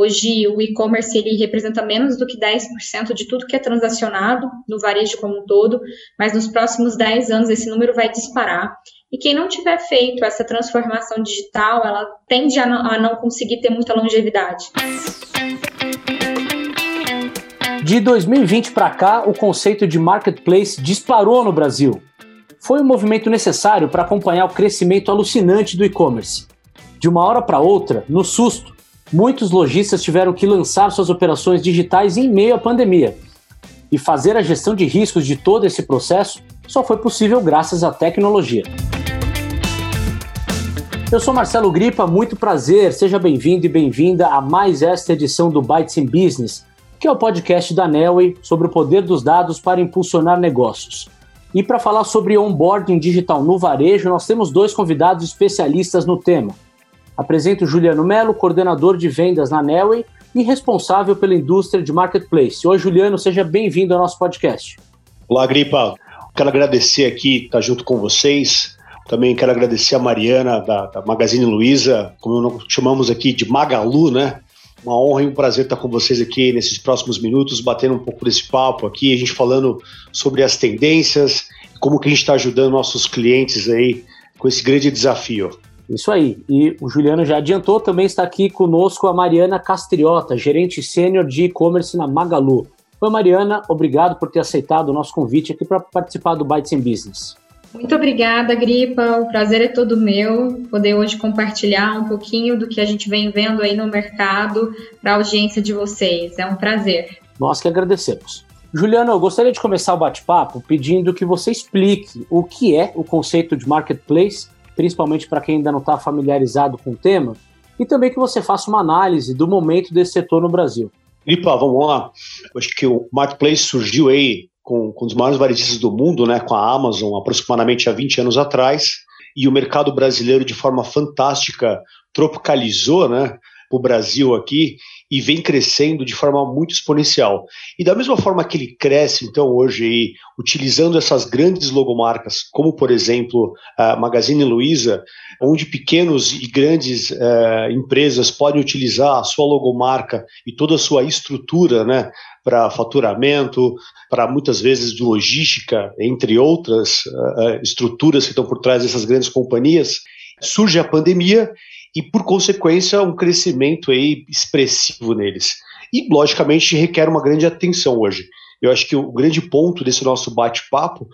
Hoje, o e-commerce ele representa menos do que 10% de tudo que é transacionado no varejo como um todo, mas nos próximos 10 anos esse número vai disparar. E quem não tiver feito essa transformação digital, ela tende a não, a não conseguir ter muita longevidade. De 2020 para cá, o conceito de marketplace disparou no Brasil. Foi um movimento necessário para acompanhar o crescimento alucinante do e-commerce. De uma hora para outra, no susto, muitos lojistas tiveram que lançar suas operações digitais em meio à pandemia. E fazer a gestão de riscos de todo esse processo só foi possível graças à tecnologia. Eu sou Marcelo Gripa, muito prazer, seja bem-vindo e bem-vinda a mais esta edição do Bytes in Business, que é o podcast da Nelway sobre o poder dos dados para impulsionar negócios. E para falar sobre onboarding digital no varejo, nós temos dois convidados especialistas no tema. Apresento Juliano Melo, coordenador de vendas na Nelway e responsável pela indústria de marketplace. Oi, Juliano, seja bem-vindo ao nosso podcast. Olá, Gripa. Quero agradecer aqui estar junto com vocês. Também quero agradecer a Mariana da, da Magazine Luiza, como chamamos aqui de Magalu, né? Uma honra e um prazer estar com vocês aqui nesses próximos minutos, batendo um pouco desse papo aqui, a gente falando sobre as tendências, como que a gente está ajudando nossos clientes aí com esse grande desafio. Isso aí. E o Juliano já adiantou, também está aqui conosco a Mariana Castriota, gerente sênior de e-commerce na Magalu. Oi, Mariana, obrigado por ter aceitado o nosso convite aqui para participar do Bytes in Business. Muito obrigada, Gripa. O prazer é todo meu poder hoje compartilhar um pouquinho do que a gente vem vendo aí no mercado para a audiência de vocês. É um prazer. Nós que agradecemos. Juliano, eu gostaria de começar o bate-papo pedindo que você explique o que é o conceito de marketplace principalmente para quem ainda não está familiarizado com o tema, e também que você faça uma análise do momento desse setor no Brasil. Lipa, vamos lá. Acho que o Marketplace surgiu aí com, com os maiores varejistas do mundo, né, com a Amazon, aproximadamente há 20 anos atrás, e o mercado brasileiro, de forma fantástica, tropicalizou né, o Brasil aqui e vem crescendo de forma muito exponencial. E da mesma forma que ele cresce, então, hoje, aí, utilizando essas grandes logomarcas, como, por exemplo, a Magazine Luiza, onde pequenos e grandes uh, empresas podem utilizar a sua logomarca e toda a sua estrutura, né, para faturamento, para muitas vezes de logística, entre outras uh, estruturas que estão por trás dessas grandes companhias, surge a pandemia e, por consequência, um crescimento aí expressivo neles. E, logicamente, requer uma grande atenção hoje. Eu acho que o grande ponto desse nosso bate-papo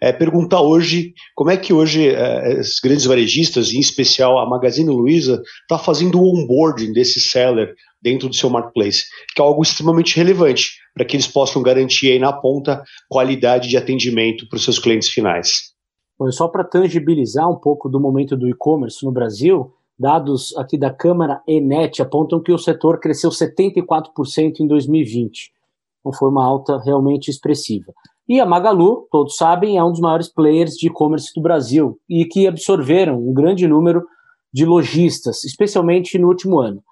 é perguntar hoje como é que hoje é, os grandes varejistas, em especial a Magazine Luiza, está fazendo o onboarding desse seller dentro do seu marketplace, que é algo extremamente relevante para que eles possam garantir aí na ponta qualidade de atendimento para os seus clientes finais. Bom, só para tangibilizar um pouco do momento do e-commerce no Brasil, Dados aqui da Câmara Enet apontam que o setor cresceu 74% em 2020. Então foi uma alta realmente expressiva. E a Magalu, todos sabem, é um dos maiores players de e-commerce do Brasil e que absorveram um grande número de lojistas, especialmente no último ano.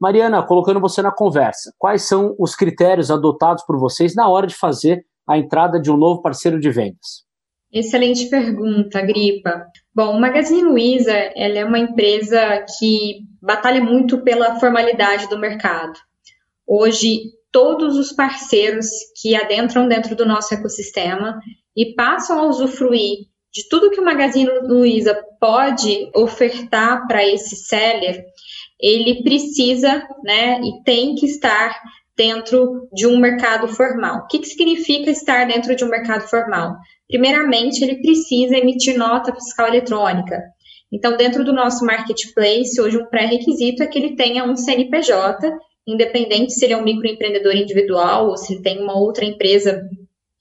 Mariana, colocando você na conversa, quais são os critérios adotados por vocês na hora de fazer a entrada de um novo parceiro de vendas? Excelente pergunta, Gripa. Bom, o Magazine Luiza ela é uma empresa que batalha muito pela formalidade do mercado. Hoje, todos os parceiros que adentram dentro do nosso ecossistema e passam a usufruir de tudo que o Magazine Luiza pode ofertar para esse seller, ele precisa, né, e tem que estar dentro de um mercado formal. O que, que significa estar dentro de um mercado formal? Primeiramente, ele precisa emitir nota fiscal eletrônica. Então, dentro do nosso marketplace, hoje um pré-requisito é que ele tenha um CNPJ, independente se ele é um microempreendedor individual ou se ele tem uma outra empresa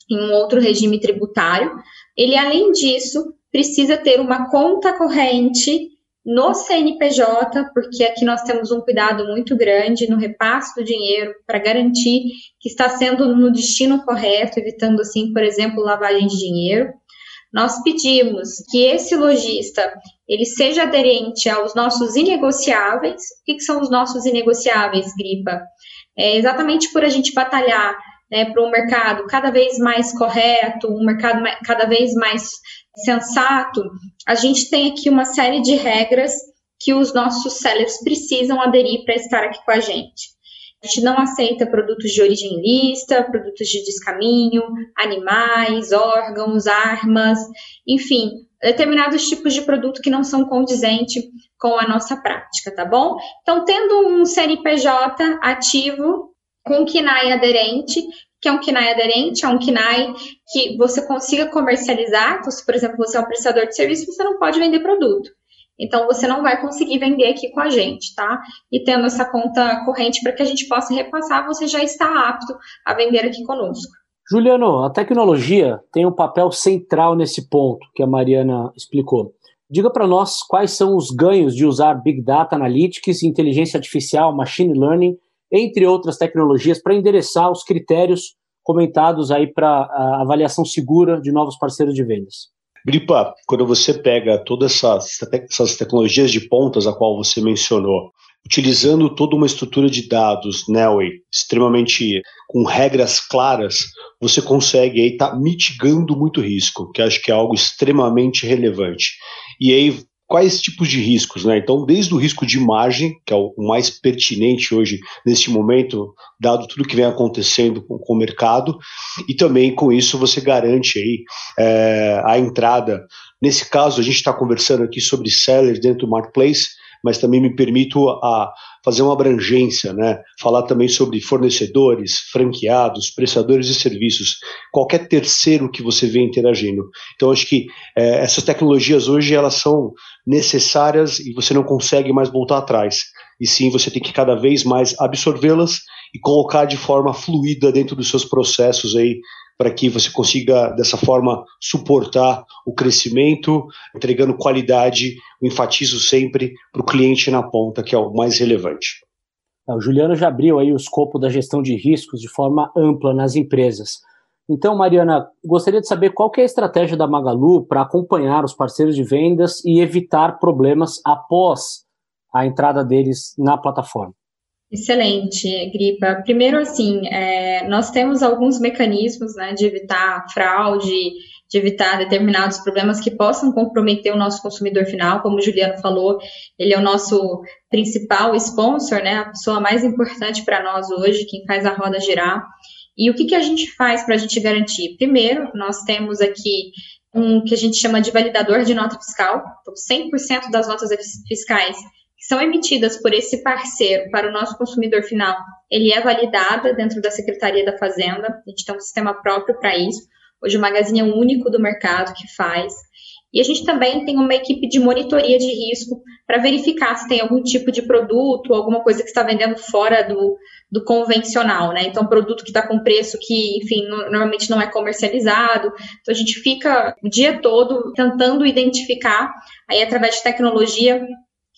em um outro regime tributário. Ele, além disso, precisa ter uma conta corrente no CNPJ, porque aqui nós temos um cuidado muito grande no repasse do dinheiro para garantir que está sendo no destino correto, evitando assim, por exemplo, lavagem de dinheiro. Nós pedimos que esse lojista ele seja aderente aos nossos inegociáveis. O que, que são os nossos inegociáveis, Gripa? É exatamente por a gente batalhar né, para um mercado cada vez mais correto, um mercado cada vez mais sensato, a gente tem aqui uma série de regras que os nossos sellers precisam aderir para estar aqui com a gente. A gente não aceita produtos de origem ilícita, produtos de descaminho, animais, órgãos, armas, enfim, determinados tipos de produto que não são condizentes com a nossa prática, tá bom? Então, tendo um CNPJ ativo com KINAI aderente, que é um KINAI aderente, é um KINAI que você consiga comercializar. Então, se, por exemplo, você é um prestador de serviço, você não pode vender produto. Então, você não vai conseguir vender aqui com a gente, tá? E tendo essa conta corrente para que a gente possa repassar, você já está apto a vender aqui conosco. Juliano, a tecnologia tem um papel central nesse ponto que a Mariana explicou. Diga para nós quais são os ganhos de usar Big Data Analytics, inteligência artificial, machine learning, entre outras tecnologias, para endereçar os critérios comentados aí para a avaliação segura de novos parceiros de vendas. Gripa, quando você pega todas essas, essas tecnologias de pontas a qual você mencionou, utilizando toda uma estrutura de dados, Nelway, né, extremamente com regras claras, você consegue aí estar tá mitigando muito risco, que acho que é algo extremamente relevante. E aí quais tipos de riscos, né? Então, desde o risco de margem, que é o mais pertinente hoje neste momento, dado tudo que vem acontecendo com, com o mercado, e também com isso você garante aí é, a entrada. Nesse caso, a gente está conversando aqui sobre sellers dentro do marketplace, mas também me permito a fazer uma abrangência, né? Falar também sobre fornecedores, franqueados, prestadores de serviços, qualquer terceiro que você vê interagindo. Então acho que é, essas tecnologias hoje elas são necessárias e você não consegue mais voltar atrás. E sim, você tem que cada vez mais absorvê-las e colocar de forma fluida dentro dos seus processos aí para que você consiga, dessa forma, suportar o crescimento, entregando qualidade, o enfatizo sempre para o cliente na ponta, que é o mais relevante. É, o Juliano já abriu aí o escopo da gestão de riscos de forma ampla nas empresas. Então, Mariana, gostaria de saber qual é a estratégia da Magalu para acompanhar os parceiros de vendas e evitar problemas após a entrada deles na plataforma. Excelente, Gripa. Primeiro, assim, é, nós temos alguns mecanismos né, de evitar fraude, de evitar determinados problemas que possam comprometer o nosso consumidor final. Como o Juliano falou, ele é o nosso principal sponsor, né, a pessoa mais importante para nós hoje, quem faz a roda girar. E o que, que a gente faz para a gente garantir? Primeiro, nós temos aqui um que a gente chama de validador de nota fiscal. Então, 100% das notas fiscais que são emitidas por esse parceiro para o nosso consumidor final, ele é validada dentro da Secretaria da Fazenda, a gente tem um sistema próprio para isso. Hoje o Magazine é o único do mercado que faz. E a gente também tem uma equipe de monitoria de risco para verificar se tem algum tipo de produto, alguma coisa que está vendendo fora do, do convencional, né? Então, produto que está com preço que, enfim, normalmente não é comercializado. Então, a gente fica o dia todo tentando identificar, aí através de tecnologia,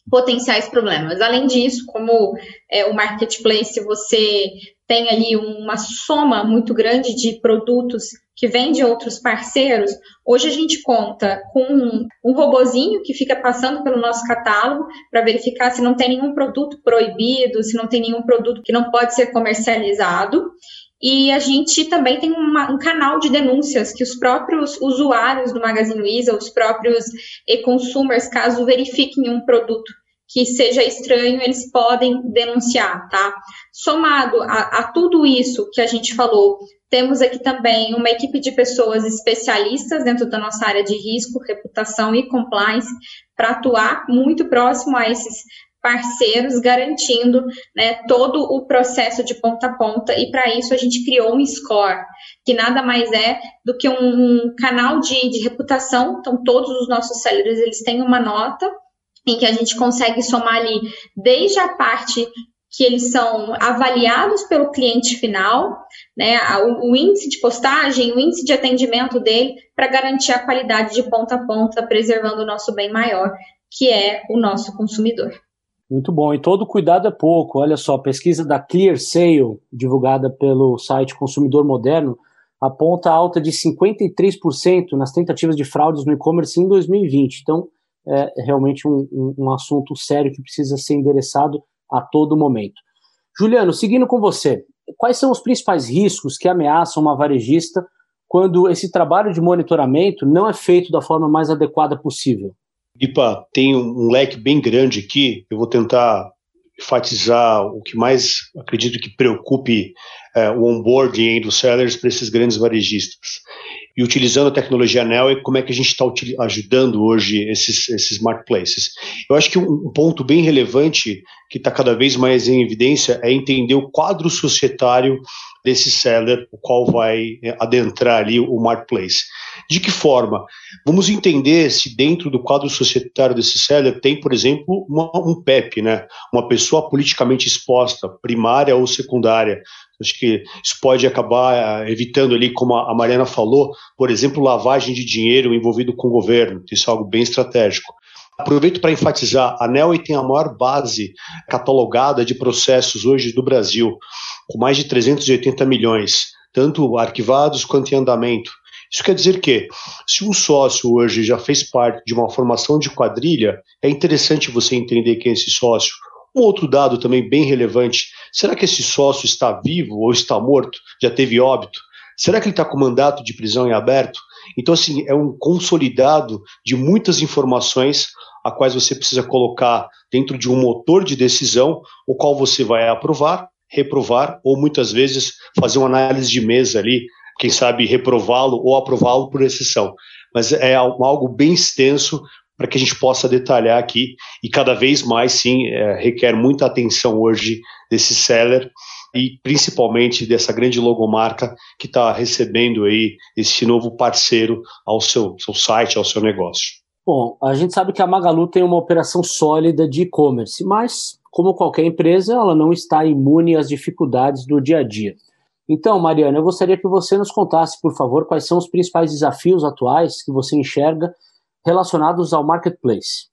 potenciais problemas. Além disso, como é, o marketplace, você tem ali uma soma muito grande de produtos que vem de outros parceiros, hoje a gente conta com um, um robozinho que fica passando pelo nosso catálogo para verificar se não tem nenhum produto proibido, se não tem nenhum produto que não pode ser comercializado. E a gente também tem uma, um canal de denúncias que os próprios usuários do Magazine Luiza, os próprios e-consumers, caso verifiquem um produto que seja estranho, eles podem denunciar, tá? Somado a, a, tudo isso que a gente falou, temos aqui também uma equipe de pessoas especialistas dentro da nossa área de risco, reputação e compliance, para atuar muito próximo a esses parceiros, garantindo né, todo o processo de ponta a ponta, e para isso a gente criou um score, que nada mais é do que um, canal de, de reputação, então todos os nossos sellers eles têm uma nota, em que a gente consegue somar ali desde a parte que eles são avaliados pelo cliente final, né, o, o índice de postagem, o índice de atendimento dele, para garantir a qualidade de ponta a ponta, preservando o nosso bem maior, que é o nosso consumidor. Muito bom, e todo cuidado é pouco. Olha só, a pesquisa da Clear Sale, divulgada pelo site Consumidor Moderno, aponta alta de 53% nas tentativas de fraudes no e-commerce em 2020. Então, é realmente um, um, assunto sério que precisa ser endereçado a todo momento. Juliano, seguindo com você, quais são os principais riscos que ameaçam uma varejista quando esse trabalho de monitoramento não é feito da forma mais adequada possível? Ipa, tem um leque bem grande aqui, eu vou tentar enfatizar o que mais acredito que preocupe é, o onboarding dos sellers para esses grandes varejistas. E utilizando a tecnologia Neo, como é que a gente está ajudando hoje esses, esses marketplaces? Eu acho que um, ponto bem relevante que está cada vez mais em evidência é entender o quadro societário desse seller, o qual vai é, adentrar ali o marketplace. De que forma? Vamos entender se dentro do quadro societário desse seller tem, por exemplo, uma, um PEP, né? uma pessoa politicamente exposta, primária ou secundária. Acho que isso pode acabar eh, evitando ali, como a Mariana falou, por exemplo, lavagem de dinheiro envolvido com o governo. Isso é algo bem estratégico. Aproveito para enfatizar, a NEL tem a maior base catalogada de processos hoje do Brasil, com mais de 380 milhões, tanto arquivados quanto em andamento. Isso quer dizer que, se um sócio hoje já fez parte de uma formação de quadrilha, é interessante você entender quem é esse sócio. Um outro dado também bem relevante: será que esse sócio está vivo ou está morto? Já teve óbito? Será que ele está com mandato de prisão em aberto? Então, assim, é um consolidado de muitas informações a quais você precisa colocar dentro de um motor de decisão, o qual você vai aprovar, reprovar ou muitas vezes fazer uma análise de mesa ali, quem sabe reprová-lo ou aprová-lo por exceção. Mas é algo bem extenso para que a gente possa detalhar aqui e cada vez mais, sim, é, requer muita atenção hoje desse seller e principalmente dessa grande logomarca que está recebendo aí esse novo parceiro ao seu, seu site, ao seu negócio. Bom, a gente sabe que a Magalu tem uma operação sólida de e-commerce, mas, como qualquer empresa, ela não está imune às dificuldades do dia a dia. Então, Mariana, eu gostaria que você nos contasse, por favor, quais são os principais desafios atuais que você enxerga relacionados ao marketplace.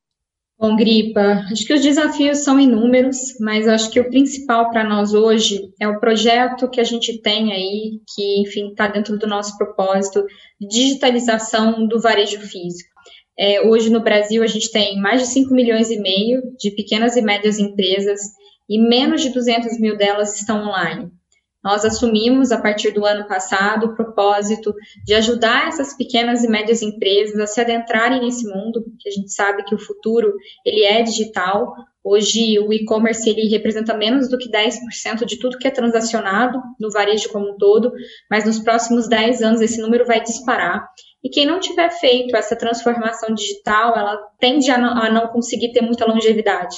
Bom, Gripa, acho que os desafios são inúmeros, mas acho que o principal para nós hoje é o projeto que a gente tem aí, que, enfim, está dentro do nosso propósito, de digitalização do varejo físico. É, hoje no Brasil a gente tem mais de 5 milhões e meio de pequenas e médias empresas e menos de 200 mil delas estão online. Nós assumimos, a partir do ano passado, o propósito de ajudar essas pequenas e médias empresas a se adentrarem nesse mundo, que a gente sabe que o futuro ele é digital. Hoje, o e-commerce ele representa menos do que 10% de tudo que é transacionado no varejo como um todo, mas nos próximos 10 anos esse número vai disparar. E quem não tiver feito essa transformação digital, ela tende a não, a não conseguir ter muita longevidade.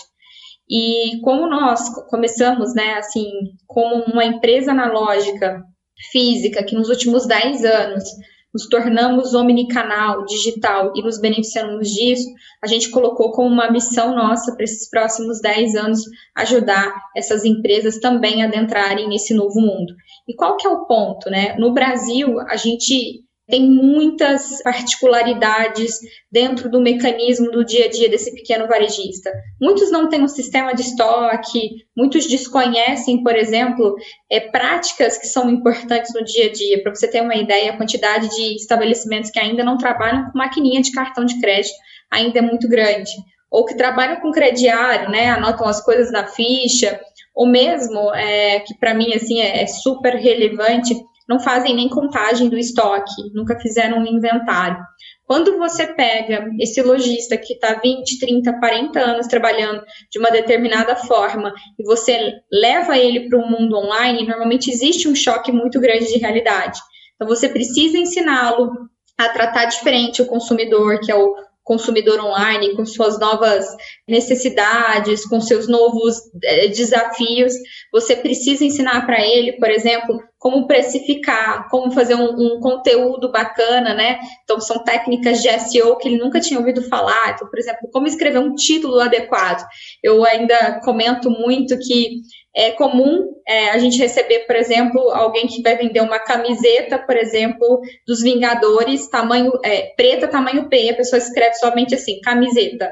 E como nós começamos, né, assim, como uma empresa analógica física, que nos últimos 10 anos nos tornamos omnicanal, digital e nos beneficiamos disso, a gente colocou como uma missão nossa para esses próximos 10 anos ajudar essas empresas também a adentrarem nesse novo mundo. E qual que é o ponto, né? No Brasil, a gente tem muitas particularidades dentro do mecanismo do dia a dia desse pequeno varejista. Muitos não têm um sistema de estoque, muitos desconhecem, por exemplo, é, práticas que são importantes no dia a dia. Para você ter uma ideia, a quantidade de estabelecimentos que ainda não trabalham com maquininha de cartão de crédito ainda é muito grande. Ou que trabalham com crediário, né, anotam as coisas na ficha, ou mesmo, é, que para mim assim é, é super relevante, não fazem nem contagem do estoque, nunca fizeram um inventário. Quando você pega esse lojista que está 20, 30, 40 anos trabalhando de uma determinada forma e você leva ele para o mundo online, normalmente existe um choque muito grande de realidade. Então você precisa ensiná-lo a tratar diferente o consumidor, que é o consumidor online, com suas novas necessidades, com seus novos é, desafios, você precisa ensinar para ele, por exemplo, como precificar, como fazer um, um, conteúdo bacana, né? Então, são técnicas de SEO que ele nunca tinha ouvido falar. Então, por exemplo, como escrever um título adequado. Eu ainda comento muito que é comum é, a gente receber, por exemplo, alguém que vai vender uma camiseta, por exemplo, dos Vingadores, tamanho é, preta, tamanho P, a pessoa escreve somente assim, camiseta.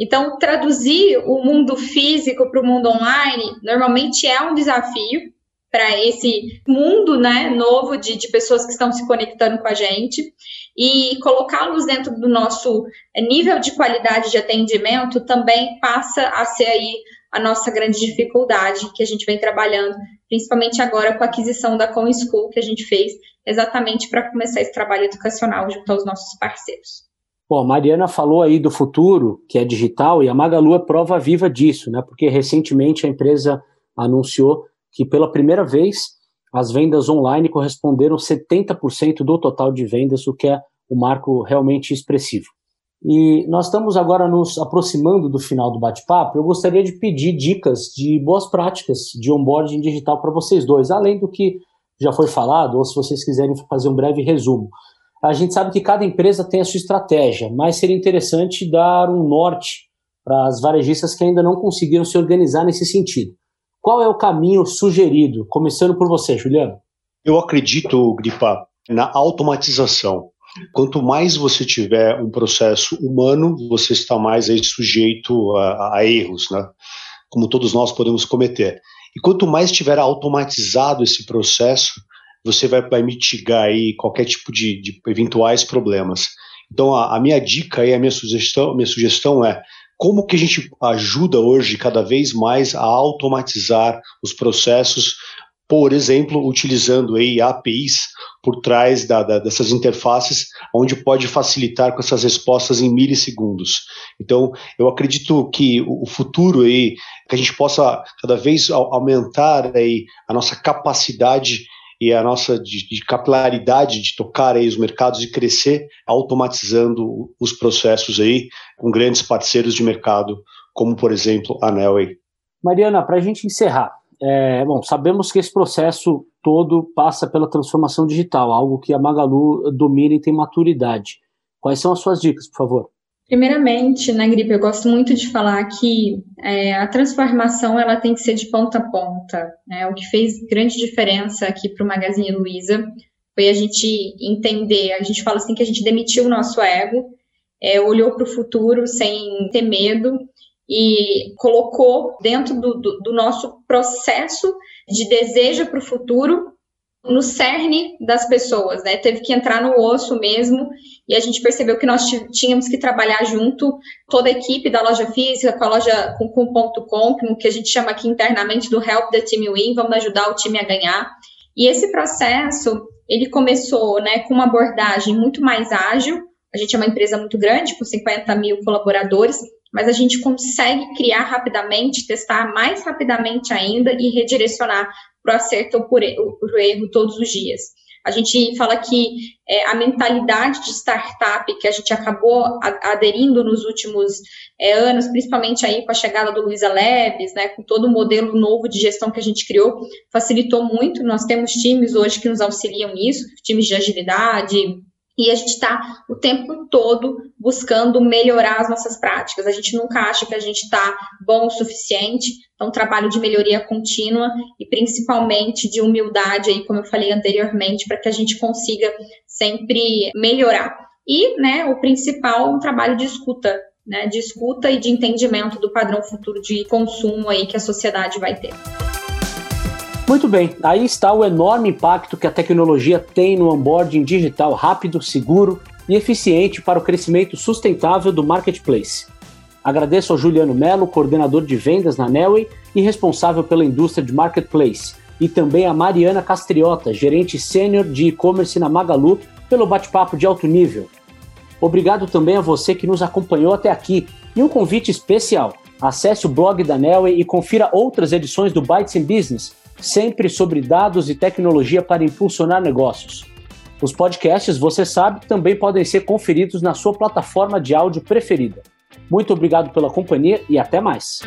Então, traduzir o mundo físico para o mundo online normalmente é um desafio, para esse mundo né, novo de, de pessoas que estão se conectando com a gente e colocá-los dentro do nosso nível de qualidade de atendimento também passa a ser aí a nossa grande dificuldade que a gente vem trabalhando, principalmente agora com a aquisição da Com School que a gente fez, exatamente para começar esse trabalho educacional junto aos nossos parceiros. Bom, a Mariana falou aí do futuro, que é digital, e a Magalu é prova viva disso, né? Porque recentemente a empresa anunciou que pela primeira vez as vendas online corresponderam 70% do total de vendas, o que é um marco realmente expressivo. E nós estamos agora nos aproximando do final do bate-papo. Eu gostaria de pedir dicas de boas práticas de onboarding digital para vocês dois, além do que já foi falado, ou se vocês quiserem fazer um breve resumo. A gente sabe que cada empresa tem a sua estratégia, mas seria interessante dar um norte para as varejistas que ainda não conseguiram se organizar nesse sentido. Qual é o caminho sugerido? Começando por você, Juliano. Eu acredito, Gripa, na automatização. Quanto mais você tiver um processo humano, você está mais aí sujeito a, a erros, né? Como todos nós podemos cometer. E quanto mais tiver automatizado esse processo, você vai, vai mitigar aí qualquer tipo de, de eventuais problemas. Então, a, a, minha dica e a minha sugestão, minha sugestão é como que a gente ajuda hoje cada vez mais a automatizar os processos, por exemplo, utilizando aí APIs por trás da, da, dessas interfaces, onde pode facilitar com essas respostas em milissegundos. Então, eu acredito que o futuro aí, que a gente possa cada vez aumentar aí a nossa capacidade e a nossa de, de, capilaridade de tocar aí os mercados e crescer automatizando os processos aí com grandes parceiros de mercado, como por exemplo a Nelway. Mariana, para a gente encerrar, é, bom, sabemos que esse processo todo passa pela transformação digital, algo que a Magalu domina e tem maturidade. Quais são as suas dicas, por favor? Primeiramente, na gripe, eu gosto muito de falar que é, a transformação ela tem que ser de ponta a ponta. Né? O que fez grande diferença aqui para o Magazine Luiza foi a gente entender, a gente fala assim que a gente demitiu o nosso ego, é, olhou para o futuro sem ter medo e colocou dentro do, do, do nosso processo de desejo para o futuro no cerne das pessoas, né? Teve que entrar no osso mesmo e a gente percebeu que nós tínhamos que trabalhar junto, toda a equipe da loja física, com a loja com, com ponto com, que a gente chama aqui internamente do Help the Team Win, vamos ajudar o time a ganhar. E esse processo, ele começou né, com uma abordagem muito mais ágil, a gente é uma empresa muito grande, com 50 mil colaboradores, mas a gente consegue criar rapidamente, testar mais rapidamente ainda e redirecionar para acerto ou o erro todos os dias. A gente fala que é, a mentalidade de startup que a gente acabou aderindo nos últimos é, anos, principalmente aí com a chegada do Luiza Labs, né, com todo o modelo novo de gestão que a gente criou, facilitou muito. Nós temos times hoje que nos auxiliam nisso, times de agilidade, e a gente está o tempo todo buscando melhorar as nossas práticas. A gente nunca acha que a gente está bom o suficiente. Então, trabalho de melhoria contínua e principalmente de humildade, aí, como eu falei anteriormente, para que a gente consiga sempre melhorar. E, né, o principal, um trabalho de escuta, né, de escuta e de entendimento do padrão futuro de consumo aí que a sociedade vai ter. Muito bem, aí está o enorme impacto que a tecnologia tem no onboarding digital rápido, seguro e eficiente para o crescimento sustentável do marketplace. Agradeço ao Juliano Melo, coordenador de vendas na Nelway e responsável pela indústria de marketplace, e também a Mariana Castriota, gerente sênior de e-commerce na Magalu, pelo bate-papo de alto nível. Obrigado também a você que nos acompanhou até aqui e um convite especial. Acesse o blog da Nelway e confira outras edições do Bytes in Business sempre sobre dados e tecnologia para impulsionar negócios. Os podcasts, você sabe, também podem ser conferidos na sua plataforma de áudio preferida. Muito obrigado pela companhia e até mais.